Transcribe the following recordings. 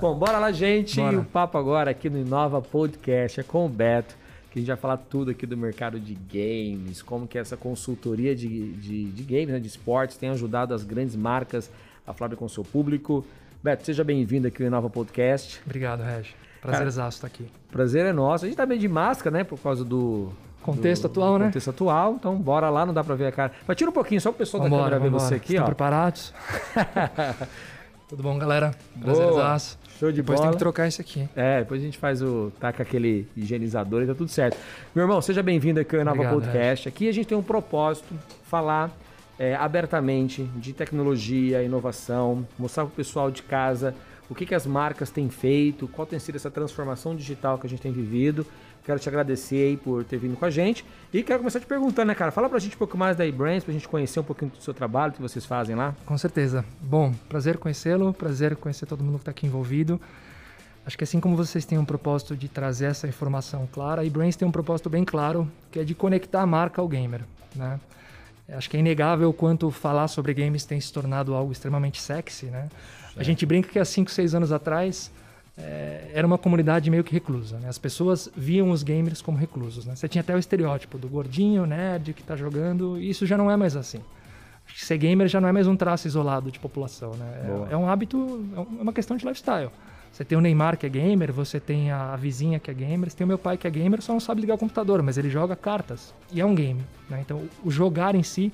Bom, bora lá, gente. Bora. O papo agora aqui no Inova Podcast é com o Beto, que a gente vai falar tudo aqui do mercado de games, como que essa consultoria de, de, de games, né, de esportes, tem ajudado as grandes marcas a falar com o seu público. Beto, seja bem-vindo aqui no Inova Podcast. Obrigado, Regi. Prazer exato estar aqui. Prazer é nosso. A gente tá meio de máscara, né, por causa do... Contexto do- atual, né? Contexto atual, então bora lá, não dá pra ver a cara. Mas tira um pouquinho, só o pessoal da Vambora, câmera ver vambora. você aqui, Estão ó. preparados? Tudo bom, galera? Prazer Boa. exato. Show de Depois bola. tem que trocar isso aqui. É, depois a gente faz o. taca aquele higienizador e tá tudo certo. Meu irmão, seja bem-vindo aqui ao Nova Podcast. Aqui a gente tem um propósito, falar é, abertamente de tecnologia, inovação, mostrar pro pessoal de casa o que, que as marcas têm feito, qual tem sido essa transformação digital que a gente tem vivido. Quero te agradecer aí por ter vindo com a gente. E quero começar te perguntando, né, cara? Fala pra gente um pouco mais da eBrands, pra gente conhecer um pouquinho do seu trabalho, que vocês fazem lá. Com certeza. Bom, prazer conhecê-lo, prazer conhecer todo mundo que está aqui envolvido. Acho que assim como vocês têm um propósito de trazer essa informação clara, a eBrains tem um propósito bem claro, que é de conectar a marca ao gamer. Né? Acho que é inegável o quanto falar sobre games tem se tornado algo extremamente sexy. Né? A gente brinca que há 5, 6 anos atrás é, era uma comunidade meio que reclusa. Né? As pessoas viam os gamers como reclusos. Né? Você tinha até o estereótipo do gordinho, nerd, que está jogando, e isso já não é mais assim. Ser gamer já não é mais um traço isolado de população, né? É, é um hábito, é é uma questão de lifestyle. Você tem o Neymar que é gamer, você tem a, vizinha que é gamer, você tem o meu pai que é gamer, só não sabe ligar o computador, mas ele joga cartas e é um game, né? Então o jogar em si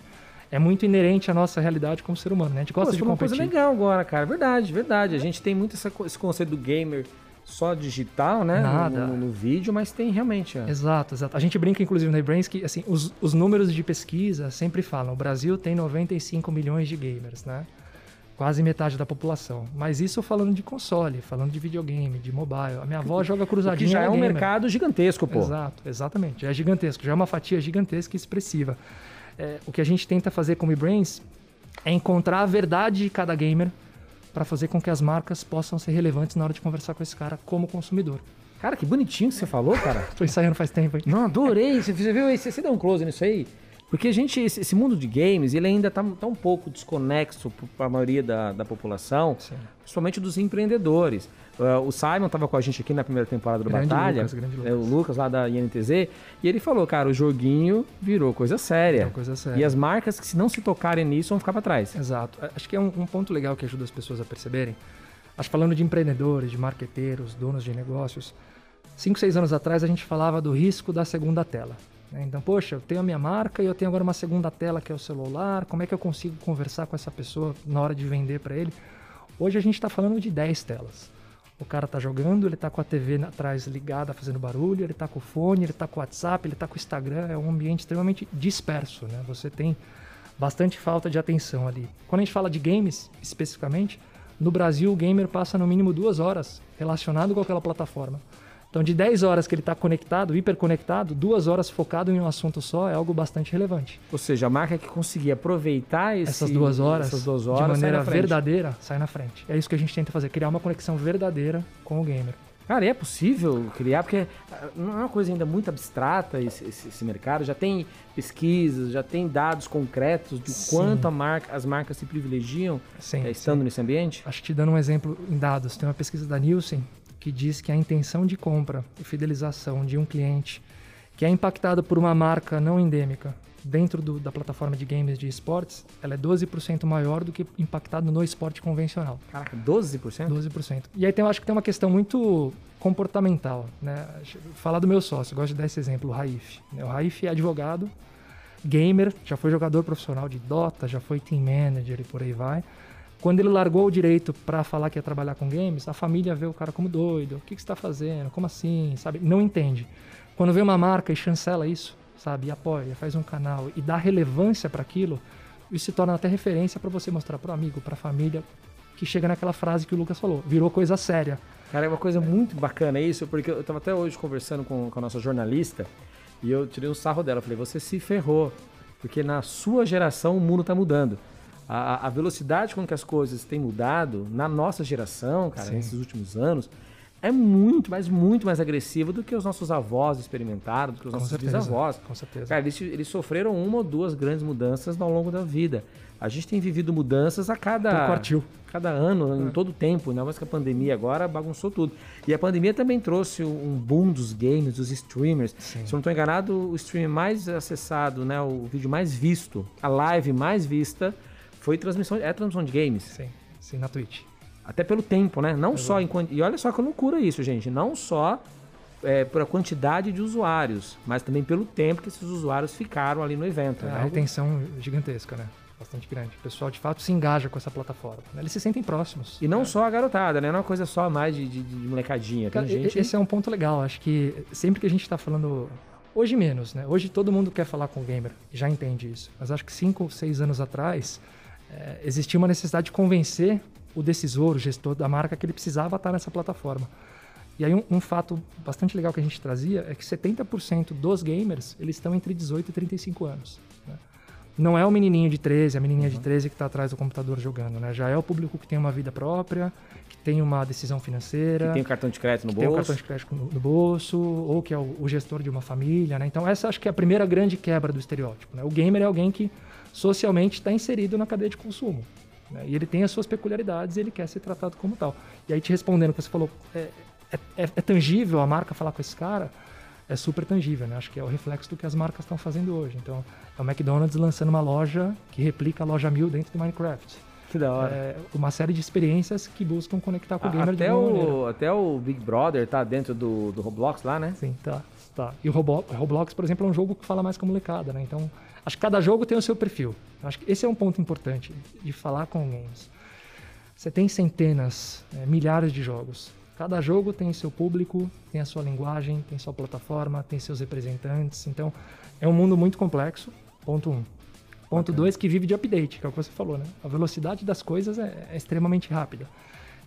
é muito inerente à nossa realidade como ser humano, né? A gente gosta Pô, de foi uma coisa competir. legal agora, cara. Verdade, verdade. A gente tem muito essa esse conceito do gamer só digital, né? no- Nada. No, no vídeo, mas tem realmente. ó. Exato, exato. A gente brinca, inclusive, na Brains que assim, os, os números de pesquisa sempre falam: o Brasil tem 95 milhões de gamers, né? Quase metade da população. Mas isso falando de console, falando de videogame, de mobile. A minha avó joga cruzadinha. que já ela é um gamer. mercado gigantesco, pô. Exato, exatamente. Já é gigantesco, já é uma fatia gigantesca e expressiva. É, o que a gente tenta fazer como eBrains é encontrar a verdade de cada gamer para fazer com que as marcas possam ser relevantes na hora de conversar com esse cara como consumidor. Cara, que bonitinho que você falou, cara. Tô ensaiando faz tempo, hein? Não, adorei. Você, viu aí? Você, você deu um close nisso aí? Porque a gente, esse, esse mundo de games, ele ainda tá, tá um pouco desconexo para a maioria da, da população, Sim. principalmente dos empreendedores. Ah, o Simon tava com a gente aqui na primeira temporada do Grande Batalha, Lucas, grande é, o Lucas. Lucas lá da INTZ, e ele falou, cara, o joguinho virou coisa séria. Coisa séria. E as marcas que se não se tocarem nisso vão ficar para trás. Exato. Acho que é um, um ponto legal que ajuda as pessoas a perceberem. Acho que falando de empreendedores, de marqueteiros, donos de negócios, cinco, seis anos atrás a gente falava do risco da segunda tela. Né? Então, poxa, eu tenho a minha marca e eu tenho agora uma segunda tela que é o celular. Como é que eu consigo conversar com essa pessoa na hora de vender para ele? Hoje a gente está falando de 10 telas. O cara tá jogando, ele tá com a TV atrás ligada, fazendo barulho, ele tá com o fone, ele tá com o WhatsApp, ele tá com o Instagram, é um ambiente extremamente disperso, né? Você tem bastante falta de atenção ali. Quando a gente fala de games, especificamente, no Brasil o gamer passa no mínimo duas horas relacionado com aquela plataforma. Então, de 10 horas que ele está conectado, hiperconectado, duas horas focado em um assunto só é algo bastante relevante. Ou seja, a marca que conseguir aproveitar esse- Essas duas horas, essas duas de horas sai maneira frente. verdadeira, sai na frente. É isso que a gente tenta fazer, criar uma conexão verdadeira com o gamer. Cara, e é possível criar, porque ah, não é uma coisa ainda muito abstrata esse, esse- esse mercado, já tem pesquisas, já tem dados concretos de Sim. quanto marca, as marcas se privilegiam Sim, eh, estando sim. nesse ambiente. Acho que te dando um exemplo em dados, tem uma pesquisa da Nielsen que diz que a intenção de compra e fidelização de um cliente que é impactado por uma marca não endêmica dentro do- da plataforma de games de esportes, ela é 12% maior do que impactado no esporte convencional. Caraca, 12%? 12%. E aí tem, eu acho que tem uma questão muito comportamental, né? Falar do meu sócio, gosto de dar esse exemplo, o Raif. né? O Raif é advogado, gamer, já foi jogador profissional de Dota, já foi team manager e por aí vai. Quando ele largou o direito para falar que ia trabalhar com games, a família vê o cara como doido. O que, que você está fazendo? Como assim? Sabe? Não entende. Quando vê uma marca e chancela isso, sabe? E apoia, faz um canal e dá relevância para aquilo, isso se torna até referência para você mostrar para o amigo, para a família, que chega naquela frase que o Lucas falou, virou coisa séria. Cara, é uma coisa muito bacana isso, porque eu tava até hoje conversando com, com a nossa jornalista e eu tirei um sarro dela. Falei, você se ferrou, porque na sua geração o mundo tá mudando. A, a velocidade com que as coisas têm mudado na nossa geração, cara, Sim. nesses últimos anos, é muito, mas muito mais agressiva do que os nossos avós experimentaram, do que os Com nossos certeza, bisavós. com certeza. Cara, eles, eles sofreram uma ou duas grandes mudanças ao longo da vida. A gente tem vivido mudanças a cada, Por quartil. cada ano, É. em todo tempo, ainda mais que a pandemia agora bagunçou tudo. E a pandemia também trouxe um boom dos games, dos streamers. Sim. Se eu não estou enganado, o stream mais acessado, né, o vídeo mais visto, a live mais vista, foi transmissão, é transmissão de games. Sim, sim, na Twitch. Até pelo tempo, né? Não só em E olha só que loucura isso, gente. Não só é, por a quantidade de usuários, mas também pelo tempo que esses usuários ficaram ali no evento. É, né? a retenção gigantesca, né? Bastante grande. O pessoal de fato se engaja com essa plataforma. né? Eles se sentem próximos. E não né? só a garotada, né? Não é uma coisa só mais de, de- de molecadinha. Cara, gente. Esse é um ponto legal. Acho que sempre que a gente está falando. Hoje menos, né? Hoje todo mundo quer falar com o gamer, já entende isso. Mas acho que cinco ou seis anos atrás é, existia uma necessidade de convencer o decisor, o gestor da marca, que ele precisava estar nessa plataforma. E aí um, um fato bastante legal que a gente trazia é que 70% dos gamers eles estão entre 18 e 35 anos. né? Não é o menininho de 13, a menininha de 13 que está atrás do computador jogando, né? Já é o público que tem uma vida própria, que tem uma decisão financeira, que tem o cartão de crédito no que tem um bolso. cartão de crédito no, no bolso, ou que é o, o gestor de uma família, né? Então essa acho que é a primeira grande quebra do estereótipo, né? O gamer é alguém que socialmente está inserido na cadeia de consumo. né? E ele tem as suas peculiaridades e ele quer ser tratado como tal. E aí te respondendo o que você falou, é, é, é- é tangível a marca falar com esse cara? É super tangível, né? Acho que é o reflexo do que as marcas estão fazendo hoje. Então, é o McDonald's lançando uma loja que replica a loja 1000 dentro do Minecraft. Que da hora. É uma série de experiências que buscam conectar com o gamer de até, maneira. o, até o Big Brother tá dentro do, do Roblox lá, né? Sim, tá. tá. E o Robo- Roblox, por exemplo, é um jogo que fala mais com a molecada, né? Então, acho que cada jogo tem o seu perfil. Acho que esse é um ponto importante de falar com games. Você tem centenas, é, milhares de jogos. Cada jogo tem seu público, tem a sua linguagem, tem sua plataforma, tem seus representantes. Então, é um mundo muito complexo. Ponto um. Ponto dois, que vive de update, que é o que você falou, né? A velocidade das coisas é, é extremamente rápida.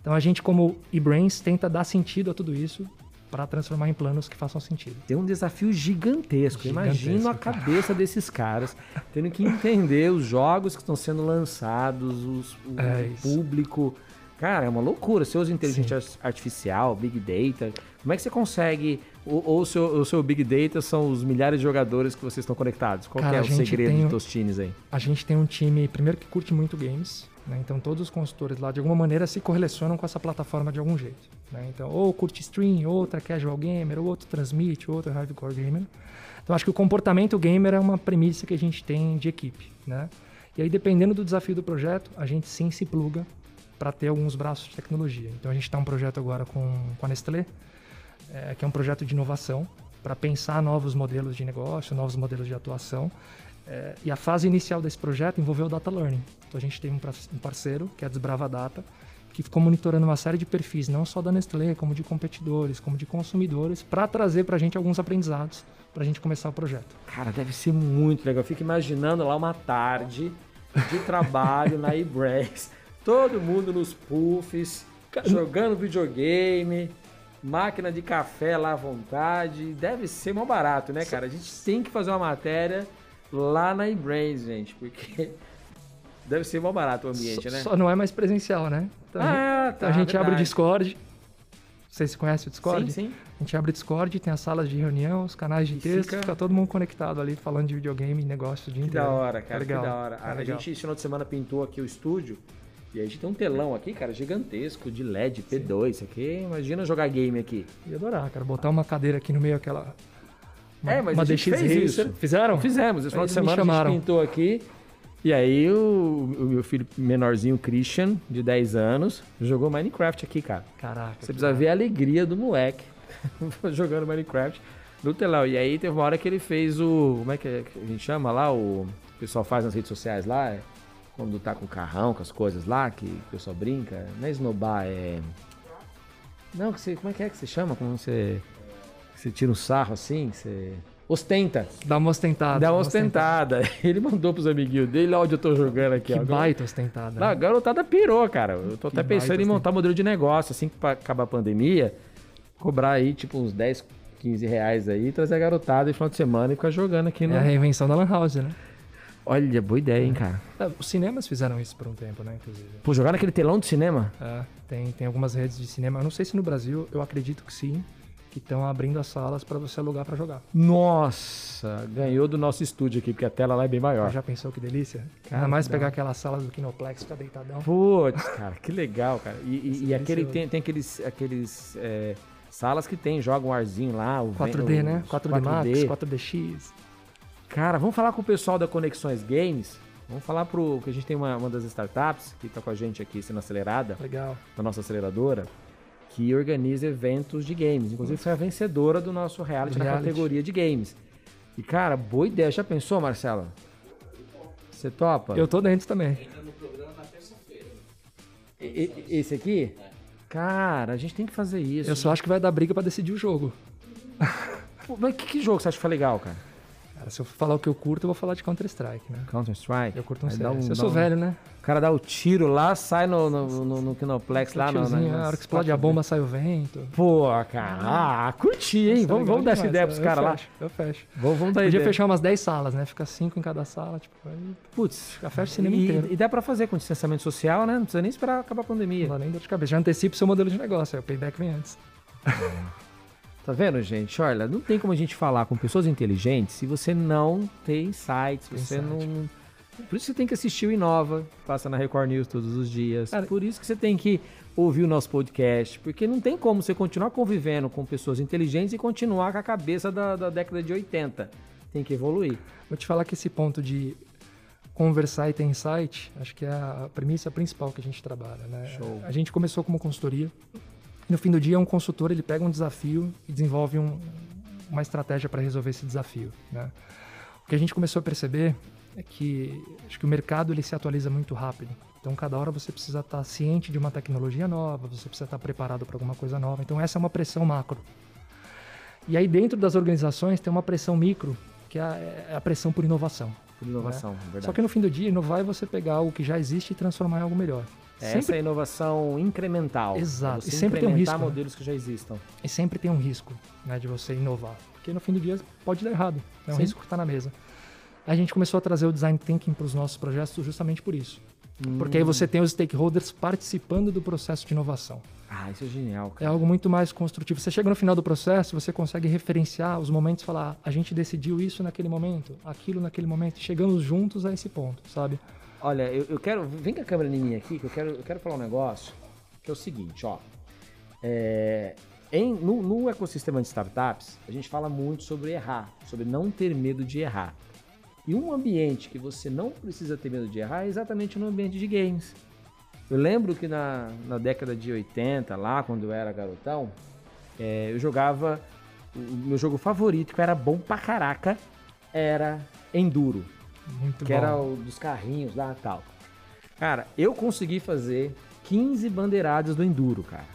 Então, a gente, como eBrains, tenta dar sentido a tudo isso para transformar em planos que façam sentido. Tem um desafio gigantesco. Gigantesco, Imagino a cara. cabeça desses caras tendo que entender os jogos que estão sendo lançados, os- o É público. Cara, é uma loucura. Você usa inteligência ar- artificial, Big Data. Como é que você consegue. Ou, seu, o seu Big Data são os milhares de jogadores que vocês estão conectados? Qual Cara, é o segredo um- Tostines aí? A gente tem um time, primeiro, que curte muito games, né? Então todos os consultores lá, de alguma maneira, se correlacionam com essa plataforma de algum jeito. né? Então, ou curte stream, outro é casual gamer, ou outro transmite, outro hardcore gamer. Então acho que o comportamento gamer é uma premissa que a gente tem de equipe, né? E aí, dependendo do desafio do projeto, a gente sim se pluga para ter alguns braços de tecnologia. Então a gente está um projeto agora com, com a Nestlé, é, que é um projeto de inovação para pensar novos modelos de negócio, novos modelos de atuação. É, e a fase inicial desse projeto envolveu o data learning. Então a gente tem um parceiro, que é a Desbrava Data, que ficou monitorando uma série de perfis, não só da Nestlé, como de competidores, como de consumidores, para trazer para a gente alguns aprendizados para a gente começar o projeto. Cara, deve ser muito legal. Eu fico imaginando lá uma tarde de trabalho na eBrace. Todo mundo nos puffs, jogando videogame, máquina de café lá à vontade. Deve ser mal barato, né, cara? A gente tem que fazer uma matéria lá na eBrace, gente, porque deve ser mal barato o ambiente, só, né? só não é mais presencial, né? Então, Ah, tá, a gente abre o verdade. Discord. Vocês conhecem o Discord? Sim, sim. A gente abre o Discord, tem as salas de reunião, os canais de E texto, fica- fica... todo mundo conectado ali, falando de videogame, negócio, de Que da hora, cara, legal. que da hora. É a legal. gente, esse final de semana, pintou aqui o estúdio. E a gente tem um telão aqui, cara, gigantesco, de LED, P2. Isso aqui, imagina jogar game aqui. Ia adorar, cara, botar uma cadeira aqui no meio, aquela... Uma, É, mas uma a DX Racer. isso. Fizeram? Fizemos, esse final de semana a chamaram. gente pintou aqui. E aí o, o meu filho menorzinho, Christian, de 10 anos, jogou Minecraft aqui, cara. Caraca. Você precisa ver a alegria do moleque jogando Minecraft no telão. E aí teve uma hora que ele fez o. Como é que é a gente chama lá? O, o pessoal faz nas redes sociais lá. é quando tá com o carrão, com as coisas lá, que o pessoal brinca. Não é esnobar, é. Não, que você, como é que é que você chama? Como você. Você tira um sarro assim, você. Ostenta. Dá uma ostentada. Dá uma ostentada. ostentada. Ele mandou pros amiguinhos dele, olha onde eu tô jogando aqui. Que ó. baita ostentada. Não, a né? garotada pirou, cara. Eu tô Que até pensando em montar um modelo de negócio, assim que acabar a pandemia, cobrar aí tipo uns 10, 15 reais aí, trazer a garotada no final de semana e ficar jogando aqui no. É a reinvenção da Lan House, né? Olha, boa ideia, hein, cara. É, os cinemas fizeram isso por um tempo, né, inclusive. Pô, jogar naquele telão de cinema? É, tem, tem algumas redes de cinema. Eu não sei se no Brasil, eu acredito que sim, que estão abrindo as salas para você alugar para jogar. Nossa, ganhou do nosso estúdio aqui, porque a tela lá é bem maior. Já pensou que delícia? Cara, Ainda mais pegar da- aquela sala do Kinoplex, ficar deitadão. Putz, cara, que legal, cara. E, e- e aquele, tem, tem aqueles, aqueles é, salas que tem, joga um arzinho lá. O 4D, ven- né? os 4D Max, 4DX. Cara, vamos falar com o pessoal da Conexões Games. Vamos falar pro. que a gente tem uma, uma das startups que tá com a gente aqui sendo acelerada, Legal. da nossa aceleradora, que organiza eventos de games. Inclusive foi a vencedora do nosso reality Do na reality. categoria de games. E, cara, boa ideia. Já pensou, Marcela? Você topa? Eu tô dentro também. Esse aqui? Cara, a gente tem que fazer isso. Eu só acho que vai dar briga pra decidir o jogo. Mas que, que jogo você acha que foi legal, cara? Cara, se eu falar o que eu curto, eu vou falar de Counter-Strike, né? Counter-Strike? Eu curto um CS. um- eu sou um- velho, né? O cara dá o tiro lá, sai no, no, no, no Kinoplex lá no. Na- a hora que explode a bomba, sai o vento. Pô, cara, ah, curti, hein? É Vamos, vamos dar essa ideia pros eu caras lá. Eu fecho. Vamos, vamos dar Podia ideia. fechar umas 10 salas, né? Fica 5 em cada sala, tipo, aí Putz, já fecha o cinema e, inteiro. e dá pra fazer com distanciamento social, né? Não precisa nem esperar acabar a pandemia. Não dá nem dor de cabeça. Já antecipa o seu modelo de negócio, aí o payback vem antes. Tá vendo, gente? Olha, não tem como a gente falar com pessoas inteligentes se você não tem insights, se você insight. não. Por isso você tem que assistir o Inova, que passa na Record News todos os dias. Cara, Por isso que você tem que ouvir o nosso podcast, porque não tem como você continuar convivendo com pessoas inteligentes e continuar com a cabeça da, da década de 80. Tem que evoluir. Vou te falar que esse ponto de conversar e ter insight, acho que é a premissa principal que a gente trabalha, né? Show. A gente começou como consultoria. No fim do dia, um consultor ele pega um desafio e desenvolve um- uma estratégia para resolver esse desafio, né? O que a gente começou a perceber é que acho que o mercado ele se atualiza muito rápido. Então, cada hora você precisa estar ciente de uma tecnologia nova, você precisa estar preparado para alguma coisa nova. Então, essa é uma pressão macro. E aí, dentro das organizações, tem uma pressão micro, que é a, é pressão por inovação. Por inovação, é verdade. Só que no fim do dia, inovar é você pegar o que já existe e transformar em algo melhor. Essa é a inovação incremental. Exato. É E sempre tem um risco, né? modelos que já existam. E sempre tem um risco né, de você inovar. Porque no fim do dia pode dar errado. É um Sim. risco que está na mesa. A gente começou a trazer o design thinking para os nossos projetos justamente por isso. Porque aí você tem os stakeholders participando do processo de inovação. Ah, isso é genial, É cara. algo muito mais construtivo. Você chega no final do processo, você consegue referenciar os momentos falar: "Ah, a gente decidiu isso naquele momento, aquilo naquele momento, chegamos juntos a esse ponto, sabe? Olha, eu, eu quero. Vem com a câmera em mim aqui, que eu quero, eu quero falar um negócio. Que é o seguinte, ó. É, em- no, no ecossistema de startups, a gente fala muito sobre errar, sobre não ter medo de errar. E um ambiente que você não precisa ter medo de errar é exatamente no ambiente de games. Eu lembro que na, na década de 80, lá quando eu era garotão, é, eu jogava. O meu jogo favorito, que era bom pra caraca, era Enduro Muito que bom. era o dos carrinhos lá e tal. Cara, eu consegui fazer 15 bandeiradas do Enduro, cara.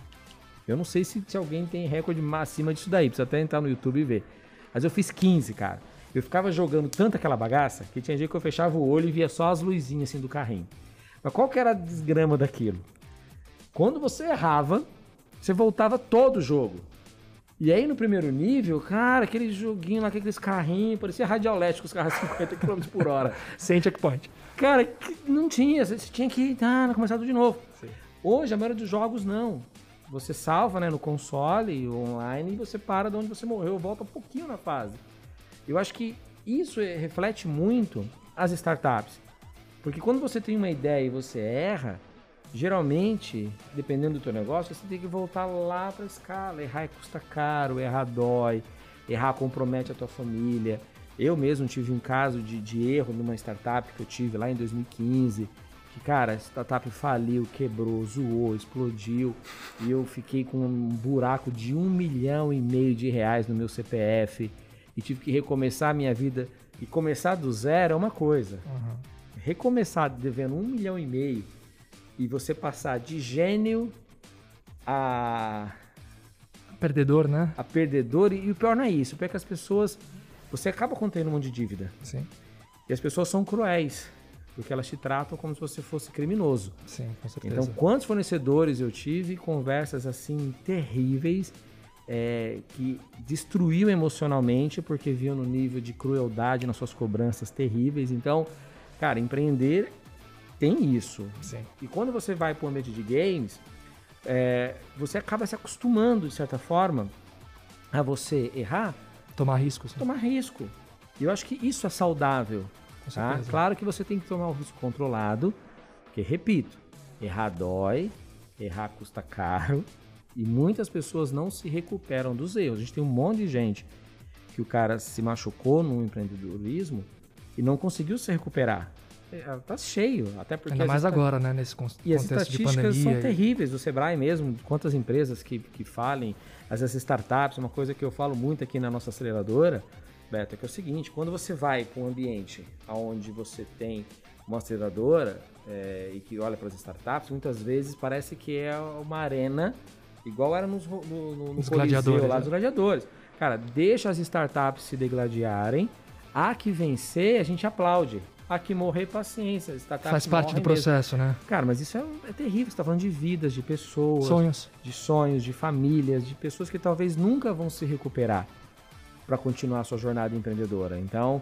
Eu não sei se, se alguém tem recorde ma- acima disso daí, precisa até entrar no YouTube e ver. Mas eu fiz 15, cara. Eu ficava jogando tanto aquela bagaça que tinha dia que eu fechava o olho e via só as luzinhas assim do carrinho. Mas qual que era a desgrama daquilo? Quando você errava, você voltava todo o jogo. E aí no primeiro nível, cara, aquele joguinho lá, aqueles carrinhos, parecia radiolético, os carros a 50 km por hora. Sem checkpoint. Cara, que não tinha, você tinha que ah, começar tudo de novo. Hoje, a maioria dos jogos não. Você salva né, no console, online, e você para de onde você morreu, volta um pouquinho na fase. Eu acho que isso é- reflete muito as startups. Porque quando você tem uma ideia e você erra, geralmente, dependendo do teu negócio, você tem que voltar lá para a escala. Errar custa caro, errar dói, errar compromete a tua família. Eu mesmo tive um caso de, de erro numa startup que eu tive lá em 2015. Que, cara, a startup faliu, quebrou, zoou, explodiu. E eu fiquei com um buraco de um milhão e meio de reais no meu CPF. E tive que recomeçar a minha vida. E começar do zero é uma coisa recomeçar devendo um milhão e meio e você passar de gênio a, Perdedor, né? a perdedor, e o pior não é isso, o pior é que as pessoas. Você acaba contendo um monte de dívida. Sim, E as pessoas são cruéis, porque elas te tratam como se você fosse criminoso. sim, com certeza. Então, quantos fornecedores eu tive, conversas assim terríveis, é, que destruíam emocionalmente porque viam no nível de crueldade nas suas cobranças terríveis. Então, Cara, empreender tem isso. Sim. E quando você vai para o ambiente de games, é, você acaba se acostumando, de certa forma, a você errar, Tomar riscos. né? tomar risco. E eu acho que isso é saudável. Tá? Claro que você tem que tomar um risco controlado, porque, repito, errar dói, errar custa caro, e muitas pessoas não se recuperam dos erros. A gente tem um monte de gente que o cara se machucou no empreendedorismo e não conseguiu se recuperar. É, Tá cheio, até porque... Ainda as mais esta- agora, né? Nesse con- E as contexto de estatísticas são e- terríveis do Sebrae mesmo, quantas empresas que, que falem, às vezes startups, uma coisa que eu falo muito aqui na nossa aceleradora, Beto, é que é o seguinte, quando você vai para um ambiente onde você tem uma aceleradora é, e que olha para as startups, muitas vezes parece que é uma arena igual era nos, no, no, Coliseu gladiadores, lá né? dos gladiadores. Cara, deixa as startups se degladiarem, a que vencer a gente aplaude, a que morrer paciência, startups Faz parte do mesmo. processo, né? Cara, mas isso é, é terrível. Você tá falando de vidas, de pessoas, Sonhos. de sonhos, de famílias, de pessoas que talvez nunca vão se recuperar para continuar a sua jornada empreendedora. Então,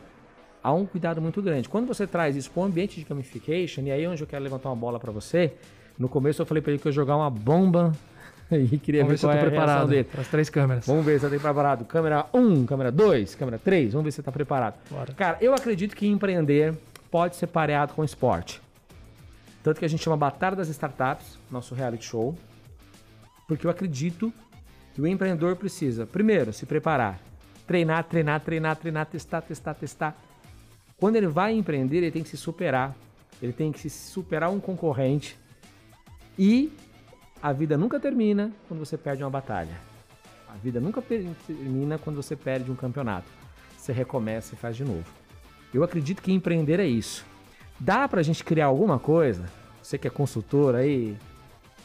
há um cuidado muito grande. Quando você traz isso para o ambiente de gamification, e aí é onde eu quero levantar uma bola para você, no começo eu falei para ele que eu ia jogar uma bomba e queria Vamos ver ver se eu tô é preparado dele. para as três câmeras. Vamos ver se você tá preparado. Câmera 1, câmera 2, câmera 3. Vamos ver se você está preparado. Bora. Cara, eu acredito que empreender pode ser pareado com esporte. Tanto que a gente chama Batalha das Startups, nosso reality show. Porque eu acredito que o empreendedor precisa, primeiro, se preparar. Treinar, treinar, treinar, treinar, testar, testar, testar. Quando ele vai empreender, ele tem que se superar. Ele tem que se superar um concorrente. E a vida nunca termina quando você perde uma batalha. A vida nunca termina quando você perde um campeonato. Você recomeça e faz de novo. Eu acredito que empreender é isso. Dá pra gente criar alguma coisa? Você que é consultor aí,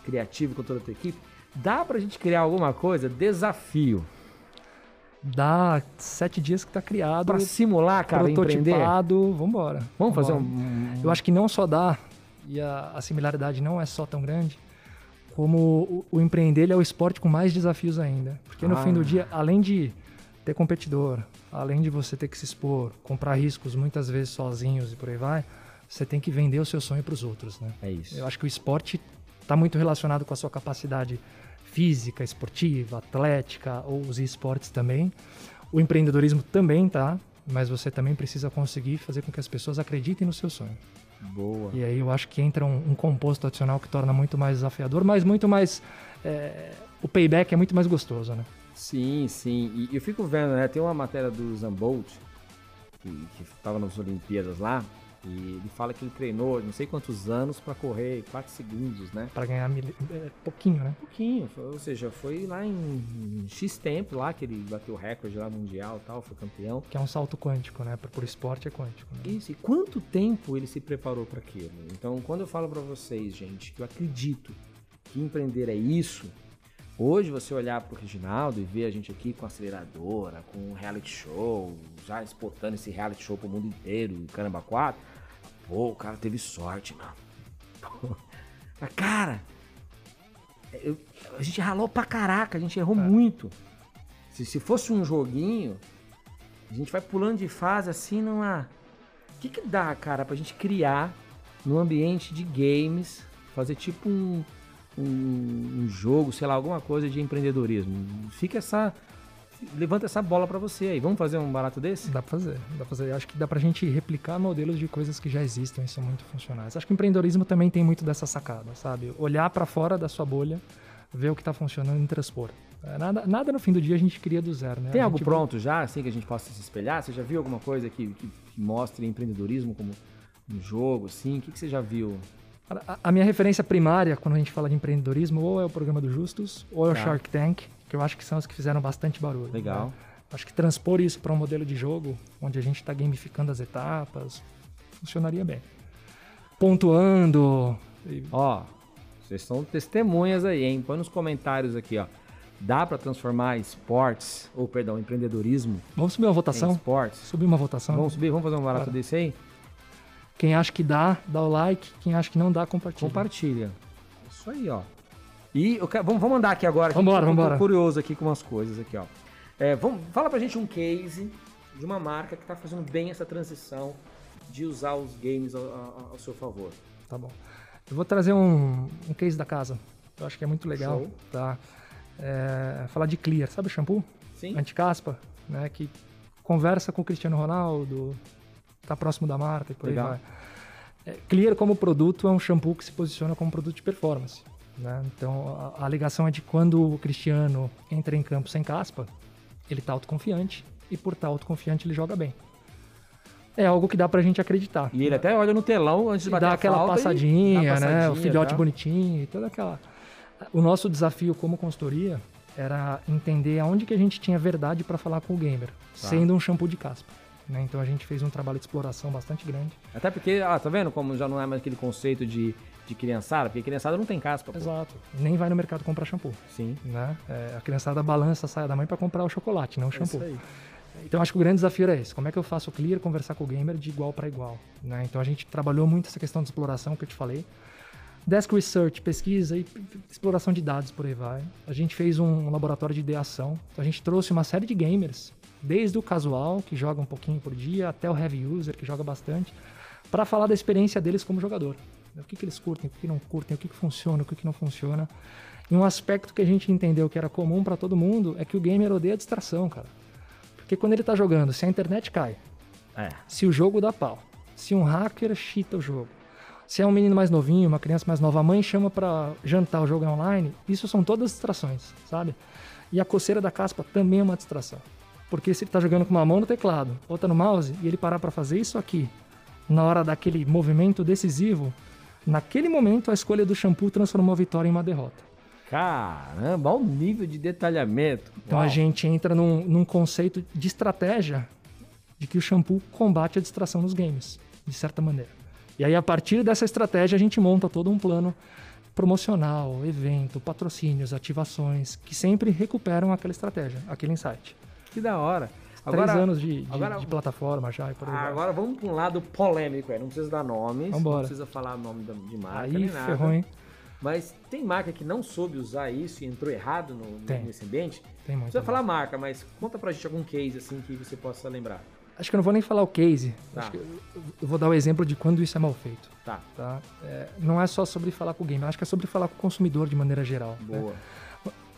criativo com toda a tua equipe, dá pra gente criar alguma coisa? Desafio. Dá sete dias que tá criado, Pra simular, cara, empreender? prototipado, vambora. Vamos fazer um... Eu acho que não só dá, e a, a similaridade não é só tão grande, como o, o empreender ele é o esporte com mais desafios ainda. Porque no Ah. fim do dia, além de ter competidor, além de você ter que se expor, comprar riscos muitas vezes sozinhos e por aí vai, você tem que vender o seu sonho para os outros, né? É isso. Eu acho que o esporte está muito relacionado com a sua capacidade física, esportiva, atlética, ou os esportes também. O empreendedorismo também tá, mas você também precisa conseguir fazer com que as pessoas acreditem no seu sonho. Boa. E aí eu acho que entra um, um composto adicional que torna muito mais desafiador, mas muito mais. é, o payback é muito mais gostoso, né? Sim, sim. E eu fico vendo, né? Tem uma matéria do Zambolt, que, que tava nas Olimpíadas lá, e ele fala que ele treinou não sei quantos anos pra correr 4 segundos, né? Para ganhar mil, é, pouquinho, né? pouquinho, foi- ou seja, foi lá em, X tempo lá que ele bateu o recorde lá mundial e tal, foi campeão. Que é um salto quântico, né? Por esporte é quântico. Né? Isso, e quanto tempo ele se preparou para aquilo? Então, quando eu falo para vocês, gente, que eu acredito que empreender é isso, hoje você olhar pro Reginaldo e ver a gente aqui com aceleradora, com um reality show, já exportando esse reality show pro mundo inteiro, caramba 4, pô, o cara teve sorte, mano. Pô, mas, cara, eu- a gente ralou pra caraca, a gente errou muito. Se, se fosse um joguinho, a gente vai pulando de fase assim numa. O que, que dá, cara, pra gente criar no ambiente de games, fazer tipo um, um, um jogo, sei lá, alguma coisa de empreendedorismo? Fica essa. Levanta essa bola pra você aí. Vamos fazer um barato desse? Dá pra fazer, dá pra fazer. Acho que dá pra gente replicar modelos de coisas que já existem e são muito funcionais. Acho que o empreendedorismo também tem muito dessa sacada, sabe? Olhar pra fora da sua bolha, ver o que tá funcionando e transpor. É, nada, nada no fim do dia a gente cria do zero, né? Tem algo pronto já, assim, que a gente possa se espelhar? Você já viu alguma coisa que, que, que mostre empreendedorismo como um jogo, assim? O que, que você já viu? A, a minha referência primária quando a gente fala de empreendedorismo ou é o programa do Justus ou é o Tá. Shark Tank, que eu acho que são os que fizeram bastante barulho. Legal. né? Acho que transpor isso para um modelo de jogo onde a gente está gamificando as etapas funcionaria bem. Pontuando. e- Ó, vocês são testemunhas aí, hein? Põe nos comentários aqui, ó. Dá pra transformar esportes, ou perdão, empreendedorismo Vamos subir uma votação? esportes? Subir uma votação? Vamos subir, vamos fazer um barato Bora. desse aí? Quem acha que dá, dá o like. Quem acha que não dá, compartilha. Compartilha. Isso aí, ó. E eu quero- vamos, vamos andar aqui agora. Vambora, eu tô vambora. curioso aqui com umas coisas aqui, ó. É, vamos, fala pra gente um case de uma marca que tá fazendo bem essa transição de usar os games ao, ao, ao seu favor? Tá bom. Eu vou trazer um, um case da casa. Eu acho que é muito legal. Show. Tá? É, falar de Clear, sabe o shampoo? Sim. Anticaspa, né? Que conversa com o Cristiano Ronaldo, tá próximo da marca e por Legal. aí vai. É, Clear como produto é um shampoo que se posiciona como produto de performance. Né? Então a, a alegação é de quando o Cristiano entra em campo sem caspa, ele tá autoconfiante e por estar autoconfiante ele joga bem. É algo que dá pra gente acreditar. E ele até olha no telão antes de bater dá a aquela passadinha, dá a né? O passadinha, filhote tá? bonitinho e toda aquela. O nosso desafio como consultoria era entender aonde que a gente tinha verdade para falar com o gamer, sendo um shampoo de caspa. Né? Então a gente fez um trabalho de exploração bastante grande. Até porque, ah, tá vendo como já não é mais aquele conceito de, de criançada? Porque criançada não tem caspa. pô. Exato. Nem vai no mercado comprar shampoo. Sim. Né? É, a criançada balança a saia da mãe para comprar o chocolate, não o É isso shampoo. aí. Então acho que o grande desafio era esse. Como é que eu faço o clear conversar com o gamer de igual para igual? né? Então a gente trabalhou muito essa questão de exploração que eu te falei. Desk Research, pesquisa e exploração de dados por aí vai. A gente fez um laboratório de ideação. Então a gente trouxe uma série de gamers, desde o casual, que joga um pouquinho por dia, até o heavy user, que joga bastante, para falar da experiência deles como jogador. O que, que eles curtem, o que não curtem, o que, que funciona, o que, que não funciona. E um aspecto que a gente entendeu que era comum para todo mundo é que o gamer odeia distração, cara. Porque quando ele tá jogando, se a internet cai, É. se o jogo dá pau, se um hacker cheata o jogo, se é um menino mais novinho, uma criança mais nova, a mãe chama pra jantar o jogo online, isso são todas distrações, sabe? E a coceira da caspa também é uma distração. Porque se ele tá jogando com uma mão no teclado, outra no mouse, e ele parar pra fazer isso aqui, na hora daquele movimento decisivo, naquele momento a escolha do shampoo transformou a vitória em uma derrota. Caramba, olha o nível de detalhamento. Então Uau. a gente entra num, num conceito de estratégia de que o shampoo combate a distração nos games, de certa maneira. E aí, a partir dessa estratégia, a gente monta todo um plano promocional, evento, patrocínios, ativações, que sempre recuperam aquela estratégia, aquele insight. Que da hora. Três anos de, de- agora- de plataforma já e por aí. Agora vamos para um lado polêmico, não precisa dar nomes, Vambora. não precisa falar nome de marca Aí nem nada. ferrou, hein? Mas tem marca que não soube usar isso e entrou errado no, Tem. nesse ambiente? Tem Não muito. precisa falar marca, mas conta pra gente algum case assim que você possa lembrar. Acho que eu não vou nem falar o case. Tá. Acho que eu, eu vou dar o exemplo de quando isso é mal feito. Tá, Tá? É, não é só sobre falar com o gamer, acho que é sobre falar com o consumidor de maneira geral. né? boa.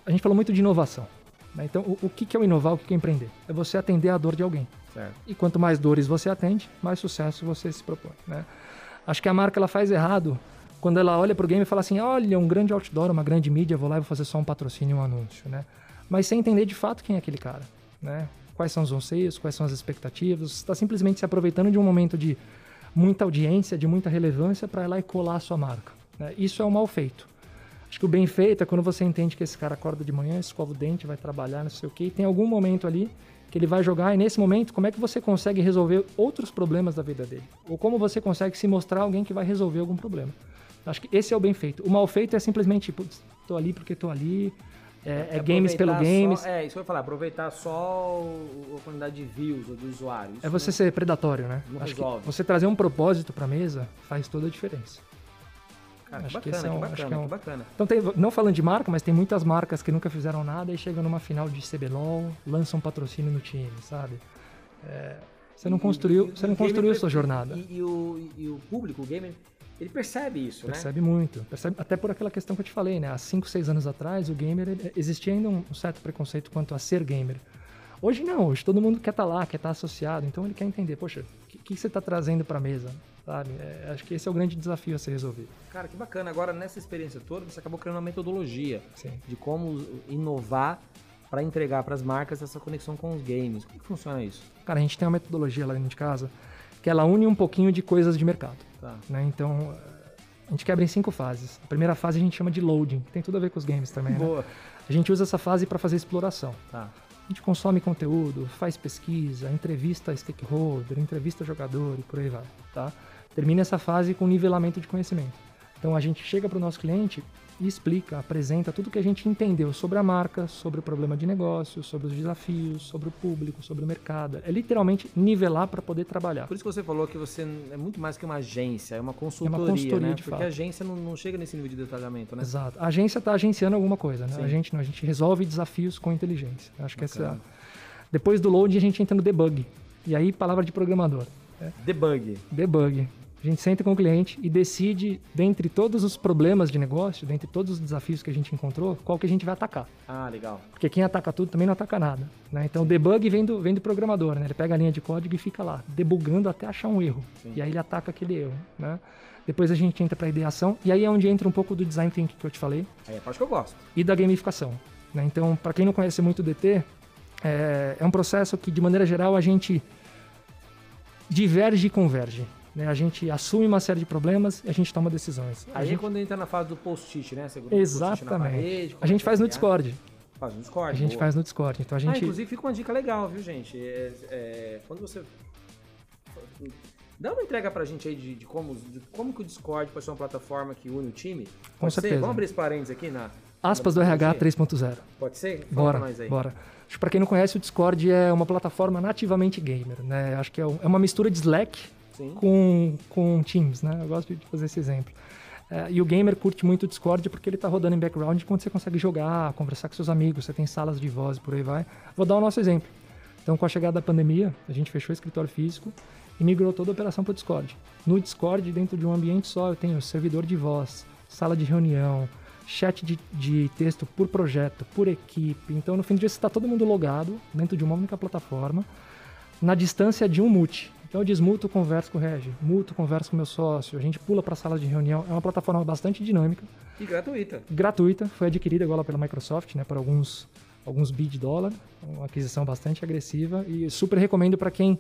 A gente falou muito de inovação. né? Então, o, o que é o inovar, o que que é empreender? É você atender a dor de alguém. Certo. E quanto mais dores você atende, mais sucesso você se propõe. Né? Acho que a marca ela faz errado quando ela olha para o game e fala assim: olha, um grande outdoor, uma grande mídia, vou lá e vou fazer só um patrocínio e um anúncio. Né? Mas sem entender de fato quem é aquele cara. Né? Quais são os anseios, quais são as expectativas. Você está simplesmente se aproveitando de um momento de muita audiência, de muita relevância para ir lá e colar a sua marca. né? Isso é o mal feito. Acho que o bem feito é quando você entende que esse cara acorda de manhã, escova o dente, vai trabalhar, não sei o quê, e tem algum momento ali que ele vai jogar, e nesse momento, como é que você consegue resolver outros problemas da vida dele? Ou como você consegue se mostrar alguém que vai resolver algum problema? Acho que esse é o bem feito. O mal feito é simplesmente, putz, tô ali porque tô ali, é, é games pelo games. só- é, isso que eu ia falar, aproveitar só o- a quantidade de views ou de usuários. É você ser predatório, né? Não Acho que resolve. você trazer um propósito pra mesa faz toda a diferença. Cara, que acho que bacana, esse é que um- acho bacana, que é um- que bacana. Então, tem, não falando de marca, mas tem muitas marcas que nunca fizeram nada e chegam numa final de CBLOL, lançam um patrocínio no time, sabe? É, você não construiu, e- você não construiu sua jornada. E, e o, e o público, o gamer, ele percebe isso, né? Percebe muito. Percebe, até por aquela questão que eu te falei, né? Há 5, 6 anos atrás, o gamer, ele- existia ainda um certo preconceito quanto a ser gamer. Hoje não, hoje todo mundo quer estar lá, quer estar associado, então ele quer entender, poxa, o que, que você está trazendo para a mesa? Sabe? É, acho que esse é o grande desafio a ser resolvido. Cara, que bacana. Agora, nessa experiência toda, você acabou criando uma metodologia Sim. de como inovar para entregar para as marcas essa conexão com os games. Como que funciona isso? Cara, a gente tem uma metodologia lá dentro de casa que ela une um pouquinho de coisas de mercado. Tá. né? Então, eh, a gente quebra em cinco fases. A primeira fase a gente chama de loading, que tem tudo a ver com os games também, né? Boa. A gente usa essa fase para fazer exploração. Tá. A gente consome conteúdo, faz pesquisa, entrevista stakeholder, entrevista jogador e por aí vai, tá? Termina essa fase com nivelamento de conhecimento. Então a gente chega para o nosso cliente e explica, apresenta tudo que a gente entendeu sobre a marca, sobre o problema de negócio, sobre os desafios, sobre o público, sobre o mercado. É literalmente nivelar para poder trabalhar. Por isso que você falou que você é muito mais que uma agência, é uma consultoria, consultoria, né? Porque fato. a agência não, não chega nesse nível de detalhamento, né? Exato. A agência está agenciando alguma coisa, né? Sim. A gente não, a gente resolve desafios com inteligência. Acho que essa. Bacana. Depois do load a gente entra no debug. E aí, palavra de programador. Debug. Debug. A gente senta com o cliente e decide, dentre todos os problemas de negócio, dentre todos os desafios que a gente encontrou, qual que a gente vai atacar. Ah, legal. Porque quem ataca tudo também não ataca nada. Né? Então, o debug vem do, vem do programador, né? Ele pega a linha de código e fica lá, debugando até achar um erro. Sim. E aí ele ataca aquele erro, né? Depois a gente entra para ideação, e aí é onde entra um pouco do design thinking que eu te falei, Aí é a parte que eu gosto. e da gamificação. né? Então, para quem não conhece muito o DT, é, é um processo que, de maneira geral, a gente diverge e converge. Né? A gente assume uma série de problemas e a gente toma decisões. A Aí é gente- quando entra na fase do post-it, né? Você Exatamente. parede, a gente faz no. Discord. Faz no Discord. A gente boa. faz no Discord. Então a Ah, gente. inclusive fica uma dica legal, viu, gente? É, é, quando você. Dá uma entrega pra gente aí de, de como, de como que o Discord pode ser uma plataforma que une o time. Com Pode ser? certeza. Vamos abrir esse parênteses aqui na. Aspas do RH tecnologia? 3.0. Pode ser? Fala Bora, pra nós aí. bora. Pra quem não conhece, o Discord é uma plataforma nativamente gamer, né? Acho que é um- é uma mistura de Slack Com, com Teams, né? Eu gosto de fazer esse exemplo. É, e o gamer curte muito o Discord porque ele tá rodando em background quando você consegue jogar, conversar com seus amigos, você tem salas de voz por aí vai. Vou dar o nosso exemplo. Então, com a chegada da pandemia, a gente fechou o escritório físico e migrou toda a operação para o Discord. No Discord, dentro de um ambiente só, eu tenho servidor de voz, sala de reunião, chat de, de texto por projeto, por equipe. Então, no fim do dia, você está todo mundo logado dentro de uma única plataforma, na distância de um mute. Então, eu desmuto, converso com o Regi, muto, converso com meu sócio, a gente pula para a sala de reunião. É uma plataforma bastante dinâmica, E gratuita. gratuita, foi adquirida agora pela Microsoft, né, por alguns, alguns bi de dólar, uma aquisição bastante agressiva e super recomendo para quem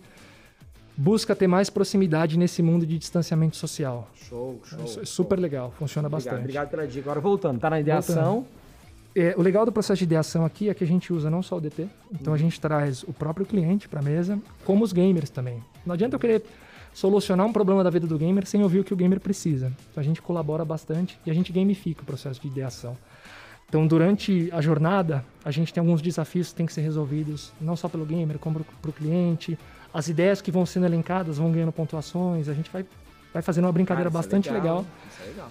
busca ter mais proximidade nesse mundo de distanciamento social. Show, show. É su- show. super legal, funciona Obrigado, bastante. obrigado pela dica. Agora voltando, tá na ideação. É, o legal do processo de ideação aqui é que a gente usa não só o DT, então a gente traz o próprio cliente para a mesa, como os gamers também. Não adianta eu querer solucionar um problema da vida do gamer sem ouvir o que o gamer precisa. Então a gente colabora bastante e a gente gamifica o processo de ideação. Então, durante a jornada, a gente tem alguns desafios que têm que ser resolvidos, não só pelo gamer, como para o cliente. As ideias que vão sendo elencadas vão ganhando pontuações, a gente vai, vai fazendo uma brincadeira Cara, é bastante legal Isso é legal.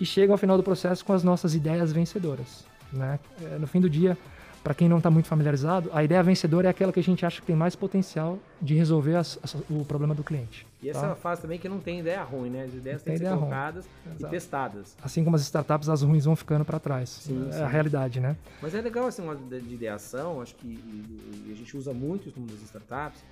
e chega ao final do processo com as nossas ideias vencedoras. Né? É, No fim do dia, para quem não está muito familiarizado, a ideia vencedora é aquela que a gente acha que tem mais potencial de resolver as- as- o problema do cliente. E essa tá? é uma fase também que não tem ideia ruim, né? As ideias têm que ser ruim. colocadas e Exato. testadas. Assim como as startups, as ruins vão ficando para trás. Sim, é sim. a realidade, né? Mas é legal assim, uma de ideação, acho que e- e a gente usa muito isso no mundo das startups,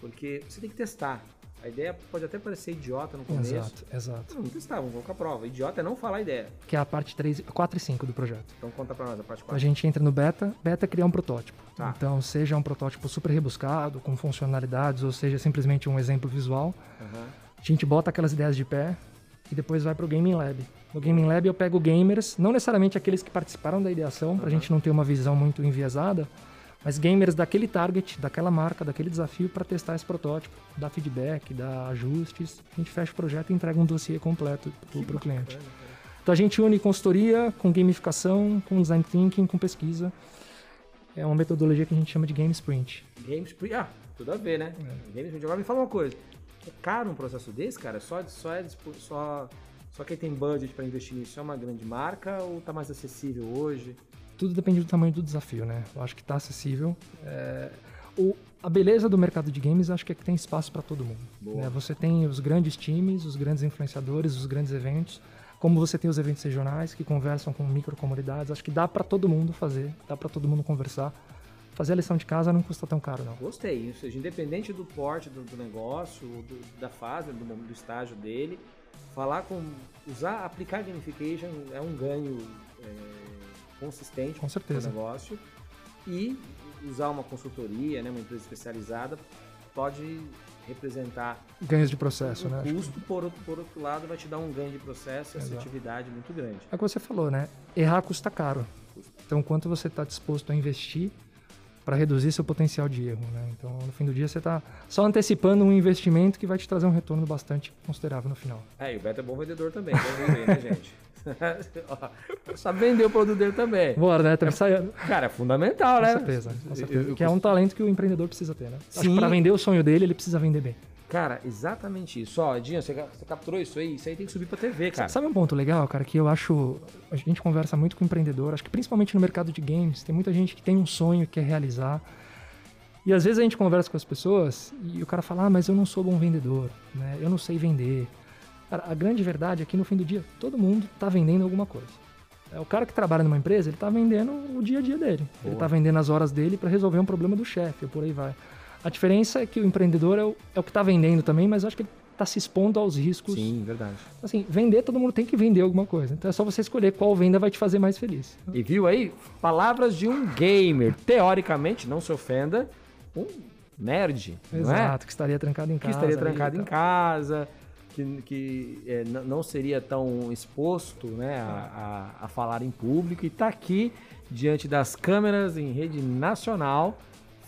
porque você tem que testar. A ideia pode até parecer idiota no começo. Exato, exato. Vamos testar, vamos colocar a prova. Idiota é não falar a ideia. Que é a parte 3, 4 e 5 do projeto. Então conta pra nós a parte A 4. gente entra no beta, beta é criar um protótipo. Tá. Então, seja um protótipo super rebuscado, com funcionalidades, ou seja simplesmente um exemplo visual, Aham. A gente bota aquelas ideias de pé e depois vai pro Gaming Lab. No Gaming Lab eu pego gamers, não necessariamente aqueles que participaram da ideação, pra gente não ter uma visão muito enviesada, mas gamers daquele target, daquela marca, daquele desafio para testar esse protótipo, dar feedback, dar ajustes. A gente fecha o projeto e entrega um dossiê completo pro, pro cliente. Então a gente une consultoria com gamificação, com design thinking, com pesquisa. É uma metodologia que a gente chama de Game Sprint. Games Sprint. Ah, tudo a ver, né? É. Games Sprint. Agora me fala uma coisa. É caro um processo desse, cara? Só, só, é, só, só quem tem budget pra investir nisso é uma grande marca ou tá mais acessível hoje? Tudo depende do tamanho do desafio, né? Eu acho que está acessível. É, o, a beleza do mercado de games, acho que é que tem espaço para todo mundo. Né? Você tem os grandes times, os grandes influenciadores, os grandes eventos, como você tem os eventos regionais que conversam com microcomunidades. Acho que dá para todo mundo fazer, dá para todo mundo conversar. Fazer a lição de casa não custa tão caro, não. Gostei, ou seja, independente do porte do, do negócio, do- da fase, do, do estágio dele, falar com. usar, aplicar gamification é um ganho é, consistente Com certeza. negócio. E usar uma consultoria, né, uma empresa especializada, pode representar Ganhos de processo, um né? Custo, por outro, por outro lado, vai te dar um ganho de processo e assertividade muito grande. É o que você falou, né? Errar custa caro. Então, quanto você está disposto a investir para reduzir seu potencial de erro, né? Então, no fim do dia, você está só antecipando um investimento que vai te trazer um retorno bastante considerável no final. É, e o Beto é bom vendedor também, bom vender, né, gente? Ó, Sabe vender o produto dele também. Bora, né? Tá ensaiando. Cara, é fundamental, Com né? certeza, com certeza. Eu- eu que é um talento que o empreendedor precisa ter, né? Acho que Sim. para vender o sonho dele, ele precisa vender bem. Cara, exatamente isso. Ó, Dinho, você, você capturou isso aí? Isso aí tem que subir pra TV, cara. Sabe um ponto legal, cara, que eu acho. A gente conversa muito com empreendedor, acho que principalmente no mercado de games, tem muita gente que tem um sonho e quer realizar. E às vezes a gente conversa com as pessoas e o cara fala, ah, mas eu não sou bom vendedor, né? Eu não sei vender. Cara, a grande verdade é que no fim do dia, todo mundo está vendendo alguma coisa. É, o cara que trabalha numa empresa, ele está vendendo o dia a dia dele. Boa. Ele está vendendo as horas dele para resolver um problema do chefe, por aí vai. A diferença é que o empreendedor é o, é o que está vendendo também, mas eu acho que ele está se expondo aos riscos. Sim, verdade. Assim, vender, todo mundo tem que vender alguma coisa. Então é só você escolher qual venda vai te fazer mais feliz. E viu aí? Palavras de um gamer. Teoricamente, não se ofenda, um nerd. Exato, é? que estaria trancado em casa. Que estaria trancado em casa, que, que é, não seria tão exposto né, a, a, a falar em público e está aqui diante das câmeras em rede nacional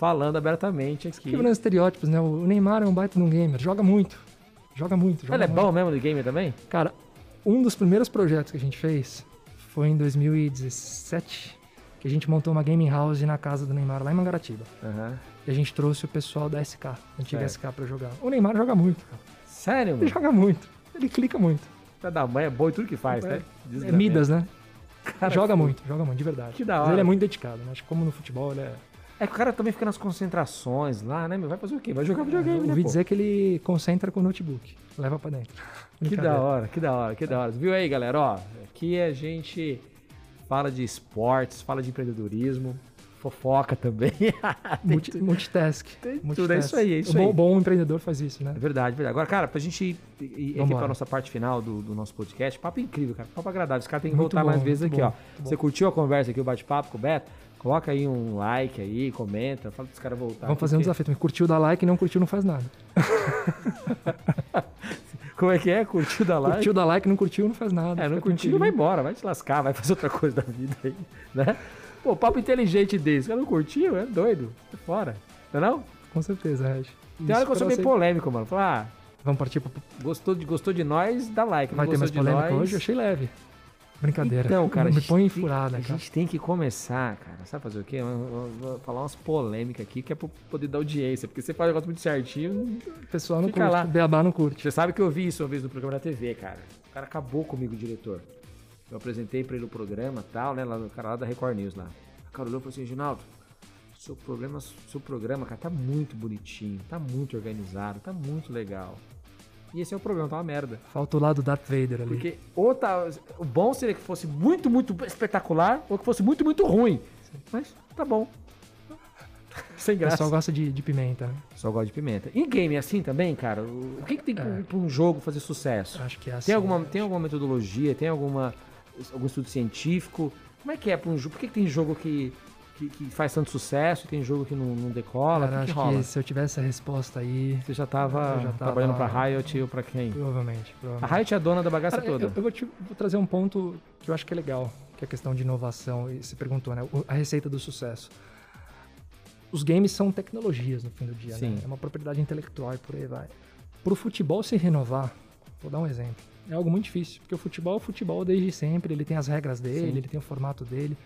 falando abertamente aqui. Quebrando estereótipos, né? O Neymar é um baita de um gamer, joga muito. Joga muito. Joga Ele é muito. bom mesmo de gamer também? Cara, um dos primeiros projetos que a gente fez foi em 2017, que a gente montou uma gaming house na casa do Neymar, lá em Mangaratiba. Uhum. E a gente trouxe o pessoal da SK, antiga SK, pra jogar. O Neymar joga muito, cara. Sério, mano? Ele joga muito. Ele clica muito. Tá da mãe é bom tudo que faz, é, né? É Midas, né? Cara, joga muito, joga muito, de verdade. Que da hora. Mas ele é muito dedicado, né? Acho que como no futebol ele é é que o cara também fica nas concentrações lá, né? Vai fazer o quê? Vai jogar videogame, né? Ouvi dizer que ele concentra com o notebook. Leva pra dentro. Que da hora, que da hora, que da hora. Viu aí, galera? Ó, aqui a gente fala de esportes, fala de empreendedorismo, fofoca também. Multi, multitask. Tem multitask. tudo, é isso aí, é isso o aí. Bom, bom empreendedor faz isso, né? É verdade, verdade. Agora, cara, pra gente ir, ir aqui pra nossa parte final do, do, nosso podcast, papo incrível, cara. Papo agradável. Esse cara tem que voltar bom, mais vezes aqui, bom, ó. Você curtiu a conversa aqui, o bate-papo com o Beto? Coloca aí um like aí, comenta, fala para os caras voltar. Vamos fazer um desafio também. Curtiu, dá like, não curtiu, não faz nada. Como é que é? Curtiu, dá like? Curtiu, dá like, não curtiu, não faz nada. É, não curtiu, vai embora, vai te lascar, vai fazer outra coisa da vida aí, né? Pô, papo inteligente desse, cara não curtiu, é doido, é fora, não é não? Com certeza, Reg. Tem hora que eu sou meio polêmico, mano. Falar, ah, Vamos partir pro... Gostou de, gostou de nós, dá like. Vai ter mais polêmica nós... hoje? Eu achei leve. Brincadeira. Então, cara, me põe em furada. A gente tem que começar, cara. Sabe fazer o quê? Eu vou falar umas polêmicas aqui que é pra poder dar audiência. Porque você faz o negócio muito certinho. O pessoal não curte. Lá. Beabá não curte. Você sabe que eu vi isso uma vez no programa da TV, cara. O cara acabou comigo, o diretor. Eu apresentei pra ele o programa tal, né? Lá no cara lá da Record News lá. O cara olhou e falou assim: Ginaldo, seu, problema, seu programa, cara, tá muito bonitinho, tá muito organizado, tá muito legal. E esse é o problema, tá uma merda. Falta o lado Darth Vader ali. Porque ou tá, o bom seria que fosse muito, muito espetacular, ou que fosse muito, muito ruim. Mas tá bom. Sem graça. O pessoal gosta de, de pimenta. Né? Só gosta de pimenta. Em game é assim também, cara? O que, que tem é. para um jogo fazer sucesso? Acho que é assim. Tem alguma, tem alguma metodologia? Tem alguma, algum estudo científico? Como é que é para um jogo? Por que, que tem jogo que que, que, faz tanto sucesso tem jogo que não, não decola? Cara, que acho que, que se eu tivesse a resposta aí. Você já estava trabalhando para Riot ou para quem? Provavelmente, provavelmente, A Riot é a dona da bagaça Cara, toda. Eu, eu vou, te, vou, trazer um ponto que eu acho que é legal, que é a questão de inovação. E se perguntou, né? A receita do sucesso. Os games são tecnologias no fim do dia, Sim. né? É uma propriedade intelectual e por aí vai. Para o futebol se renovar, vou dar um exemplo. É algo muito difícil, porque o futebol é o futebol desde sempre, ele tem as regras dele, Sim. ele tem o formato dele.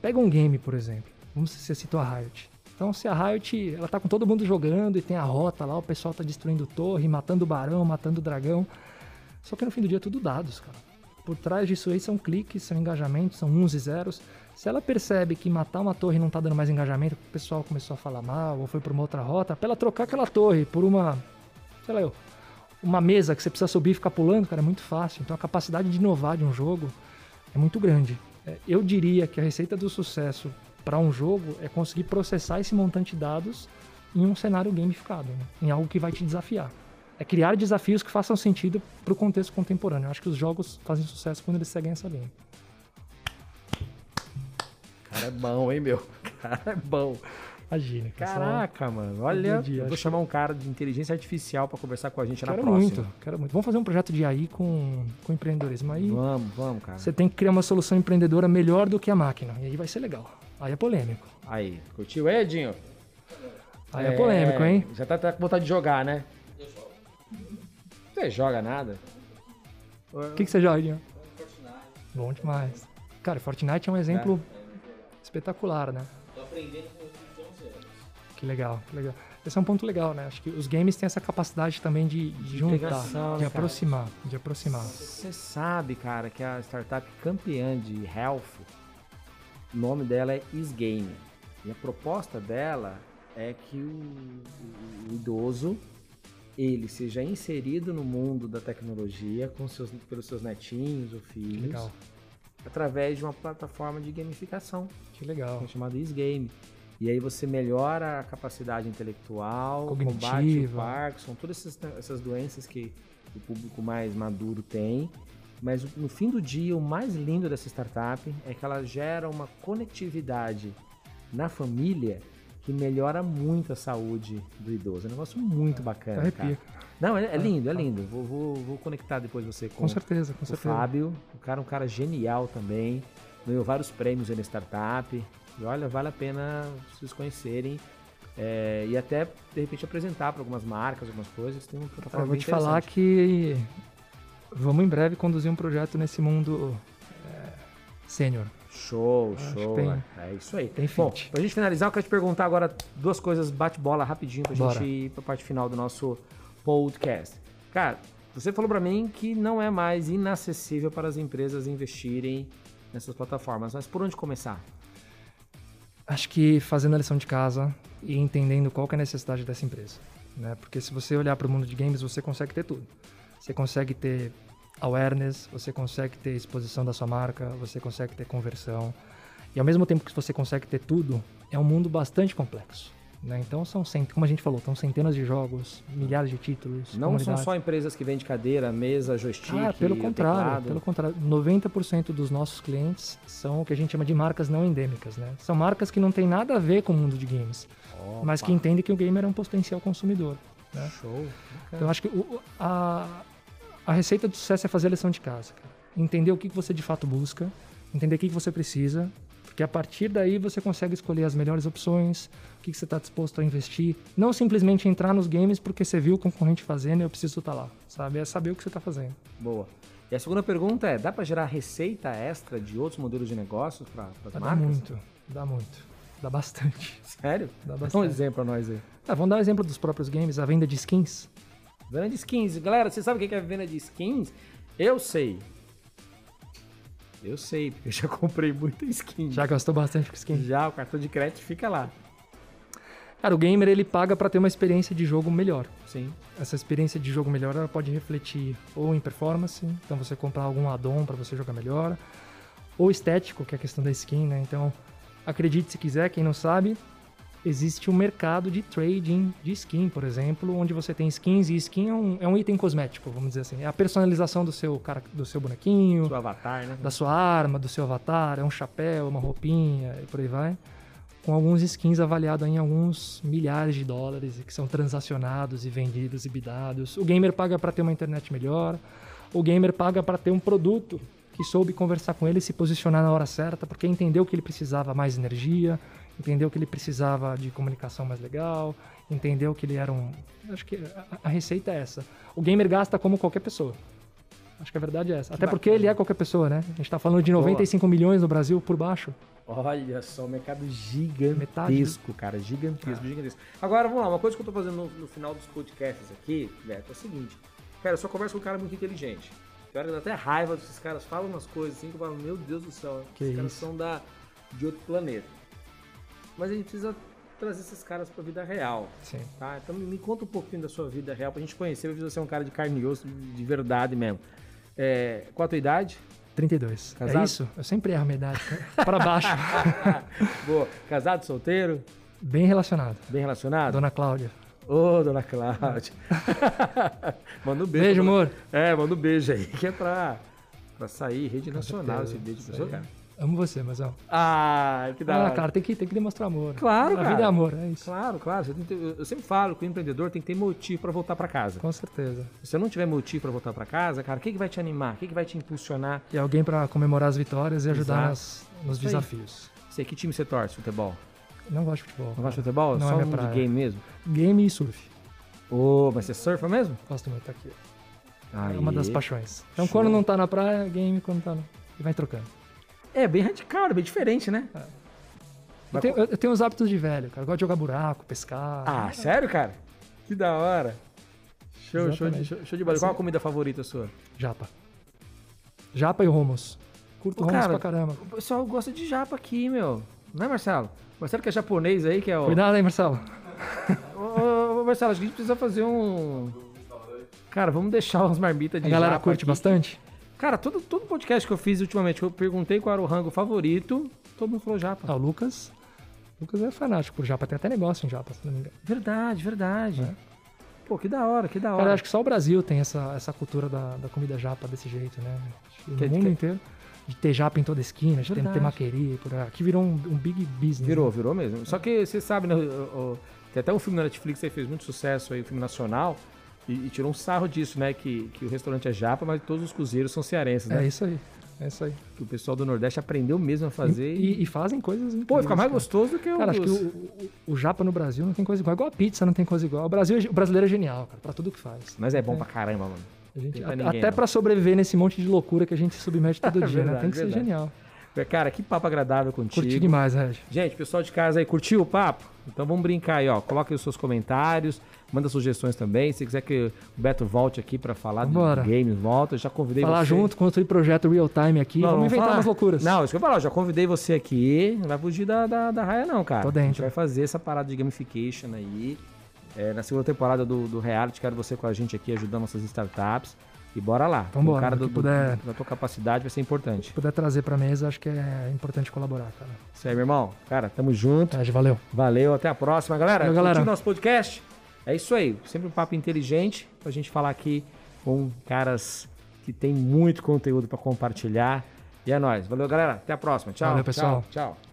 Pega um game, por exemplo. Vamos você citou a Riot. Então, se a Riot, ela tá com todo mundo jogando e tem a rota lá, o pessoal tá destruindo torre, matando o barão, matando o dragão. Só que no fim do dia é tudo dados, cara. Por trás disso aí são cliques, são engajamentos, são uns e zeros. Se ela percebe que matar uma torre não tá dando mais engajamento, o pessoal começou a falar mal ou foi para uma outra rota, pra ela trocar aquela torre por uma, sei lá eu, uma mesa que você precisa subir e ficar pulando, cara, é muito fácil. Então a capacidade de inovar de um jogo é muito grande. É, eu diria que a receita do sucesso para um jogo é conseguir processar esse montante de dados em um cenário gamificado, né? em algo que vai te desafiar. É criar desafios que façam sentido para o contexto contemporâneo. Eu acho que os jogos fazem sucesso quando eles seguem essa linha. Cara é bom, hein, meu? Cara é bom. Imagina. Caraca, mano. Olha, dia, eu vou chamar um cara de inteligência artificial para conversar com a gente quero na próxima. Muito, quero muito. Vamos fazer um projeto de AI com, com empreendedorismo. Aí vamos, vamos, cara. Você tem que criar uma solução empreendedora melhor do que a máquina. E aí vai ser legal. Aí é polêmico. Aí, curtiu, Edinho? Aí é, é polêmico, hein? Já tá, tá, com vontade de jogar, né? Eu jogo. Você joga nada? O que, que você joga, Edinho? Fortnite. Bom demais. Cara, Fortnite é um exemplo é. espetacular, né? Tô aprendendo que legal, que legal. Esse é um ponto legal, né? Acho que os games têm essa capacidade também de, de juntar, de aproximar, de aproximar. Você sabe, cara, que a startup campeã de health, o nome dela é Isgame. E a proposta dela é, é que o, o- o idoso ele seja inserido no mundo da tecnologia com seus, pelos seus netinhos ou filhos legal. através de uma plataforma de gamificação Que legal. chamada Game. E aí você melhora a capacidade intelectual, combate o Cognitiva. Parkinson, todas essas, essas doenças que o público mais maduro tem. Mas no fim do dia, o mais lindo dessa startup é que ela gera uma conectividade na família que melhora muito a saúde do idoso. É um negócio muito bacana, Arrepia. cara. Não, é, é lindo, é lindo. Vou, vou, vou conectar depois você com, Com certeza, com o certeza. Fábio. O cara é um cara genial também. Ganhou vários prêmios aí na startup. E olha, vale a pena vocês conhecerem. é, e até, de repente, apresentar para algumas marcas, algumas coisas. Tem um Eu vou te falar que vamos em breve conduzir um projeto nesse mundo é, sênior. Show, Acho show. tem- é isso aí. tem Bom, fit. pra gente finalizar, eu quero te perguntar agora duas coisas bate-bola rapidinho pra Bora. gente ir pra parte final do nosso podcast. Cara, você falou pra mim que não é mais inacessível para as empresas investirem nessas plataformas, mas por onde começar? Acho que fazendo a lição de casa e entendendo qual é a necessidade dessa empresa. Né? Porque se você olhar para o mundo de games, você consegue ter tudo. Você consegue ter awareness, você consegue ter exposição da sua marca, você consegue ter conversão. E ao mesmo tempo que você consegue ter tudo, é um mundo bastante complexo. Né? Então são, como a gente falou, são centenas de jogos, milhares de títulos. Não são só empresas que vendem cadeira, mesa, joystick, Ah, pelo contrário, teclado. pelo contrário. 90% dos nossos clientes são o que a gente chama de marcas não endêmicas, né? São marcas que não têm nada a ver com o mundo de games, Opa, mas que entendem que o gamer é um potencial consumidor. né? Show. Então eu acho que o- a, a receita do sucesso é fazer a lição de casa, cara. Entender o que você de fato busca, entender o que você precisa, porque a partir daí você consegue escolher as melhores opções, o que que você está disposto a investir. Não simplesmente entrar nos games porque você viu o concorrente fazendo e eu preciso estar lá, sabe? É saber o que você está fazendo. Boa. E a segunda pergunta é: dá para gerar receita extra de outros modelos de negócios para as Dá marcas? muito, dá muito. Dá bastante. Sério? Dá Dá um bastante. exemplo pra nós aí. Ah, vamos dar um exemplo dos próprios games, a venda de skins. Venda de skins. Galera, você sabe o que é venda de skins? Eu sei. Eu sei, porque eu já comprei muita skin. Já gastou bastante com skin? Já, o cartão de crédito fica lá. Cara, o gamer ele paga para ter uma experiência de jogo melhor. Sim. Essa experiência de jogo melhor ela pode refletir ou em performance, então você comprar algum add-on para você jogar melhor, ou estético, que é a questão da skin, né? Então, acredite se quiser, quem não sabe, existe um mercado de trading de skin, por exemplo, onde você tem skins e skin é um, é um item cosmético, vamos dizer assim. É a personalização do seu, cara, do seu bonequinho, Seu avatar, né? da sua arma, do seu avatar, é um chapéu, uma roupinha e por aí vai. Com alguns skins avaliados em alguns milhares de dólares e que são transacionados e vendidos e bidados. O gamer paga para ter uma internet melhor. O gamer paga para ter um produto que soube conversar com ele e se posicionar na hora certa, porque entendeu que ele precisava mais energia, entendeu que ele precisava de comunicação mais legal, entendeu que ele era um. Acho que a, a receita é essa. O gamer gasta como qualquer pessoa. Acho que a verdade é essa. Até porque ele é qualquer pessoa, né? A gente tá falando de 95 milhões no Brasil por baixo. Olha só, um mercado gigantesco, Metade cara. Gigantesco, gigantesco. Agora, vamos lá, uma coisa que eu tô fazendo no, no final dos podcasts aqui, Beto, é o seguinte. Cara, eu só converso com um cara muito inteligente. Hora que dá até raiva desses caras, falam umas coisas assim que eu falo, meu Deus do céu, Que esses caras isso. são da, de outro planeta. Mas a gente precisa trazer esses caras pra vida real, Sim. tá? Então me conta um pouquinho da sua vida real pra gente conhecer, pra você é um cara de carne e osso, de verdade mesmo. É, qual a tua idade? 32. Casado? É isso? Eu sempre erro a minha idade. Para baixo. Boa. Casado, solteiro? Bem relacionado. Bem relacionado? Dona Cláudia. Ô, dona Cláudia. manda um beijo. Beijo, pra- amor. É, manda um beijo aí, que é pra, pra sair rede nacional esse beijo. Aí. cara? Amo você, mas ó. Ah, que da Ah, cara, tem que, tem que demonstrar amor. Claro, A cara. vida é amor, é isso. Claro, claro. Ter- eu- sempre falo que o empreendedor tem que ter motivo pra voltar pra casa. Com certeza. Se você não tiver motivo pra voltar pra casa, cara, o que, que vai te animar? O que, que vai te impulsionar? E alguém pra comemorar as vitórias e ajudar nas, nos Isso aí. desafios. Você, que time você torce, futebol? Não gosto de futebol. Não gosta de futebol? Não Só é minha um de praia. game mesmo? Game e surf. Ô, mas você surfa mesmo? Gosto muito aqui. Aí. É uma das paixões. Então, Show. quando não tá na praia, game, quando tá no... E vai trocando. É bem radical, é bem diferente, né? Eu Vai tenho, eu- eu tenho os hábitos de velho, cara. Eu gosto de jogar buraco, pescar. Ah, sério, cara? Que da hora. Show, show de, show, de bola. Qual a Assim- comida favorita sua? Japa. Japa e hummus. Curto Ô, cara, pra caramba. O pessoal gosta de japa aqui, meu. Não é, Marcelo? Marcelo que é japonês aí, que é o... Cuidado aí, Marcelo. ô, ô, Marcelo, acho que a gente precisa fazer um. Cara, vamos deixar umas marmitas de A galera curte aqui. bastante? Cara, todo, todo podcast que eu fiz ultimamente, eu perguntei qual era o rango favorito, todo mundo falou japa. Ah, o Lucas. O Lucas é fanático por japa, tem até negócio em japa, se não me engano. Verdade, verdade. Pô, que da hora, que da hora. Cara, acho que só o Brasil tem essa, essa cultura da, da comida japa desse jeito, né? Que No Que- mundo que- inteiro. De ter japa em toda esquina, de ter, Verdade. ter maqueria, por aí. Aqui virou um, um big business. Virou, né? virou mesmo. Só que você sabe, né? o- o- tem até um filme na Netflix aí que fez muito sucesso aí, um filme nacional, e, e tirou um sarro disso, né? Que, que o restaurante é japa, mas todos os cozinheiros são cearenses, né? É isso aí. É isso aí. Que o pessoal do Nordeste aprendeu mesmo a fazer. E, E, e fazem coisas pô, fica mais cara. gostoso do que o. Cara, acho que o, o, o japa no Brasil não tem coisa igual. Igual a pizza não tem coisa igual. O, Brasil, é- o brasileiro é genial, cara, pra tudo que faz. Mas é bom pra caramba, mano. A gente, pra até ninguém, até pra sobreviver nesse monte de loucura que a gente se submete todo dia, né? Verdade, Tem que ser verdade. genial. Cara, que papo agradável contigo. Curti demais, Reg. Gente, pessoal de casa aí, curtiu o papo? Então vamos brincar aí, ó. Coloque os seus comentários, manda sugestões também. Se quiser que o Beto volte aqui pra falar de Vambora. games, volta. Eu já convidei Falar você. junto, construir projeto real time aqui. Não, vamos inventar falar. umas loucuras. Não, isso que eu falar, eu já convidei você aqui. Não vai fugir da, da, da raia, não, cara. Tô A gente dentro. vai fazer essa parada de gamification aí. É, na segunda temporada do, do reality, quero você com a gente aqui ajudando nossas startups. E bora lá. Vambora, o cara do, que puder. do- da tua capacidade vai ser importante. Se puder trazer pra mesa, acho que é importante colaborar, cara. Isso aí, meu irmão. Cara, tamo junto. Reg, valeu. Valeu, até a próxima, galera. Valeu, galera. Nosso podcast? É isso aí. Sempre um papo inteligente pra gente falar aqui com caras que tem muito conteúdo pra compartilhar. E é nóis. Valeu, galera. Até a próxima. Tchau. Valeu, pessoal. Tchau. tchau.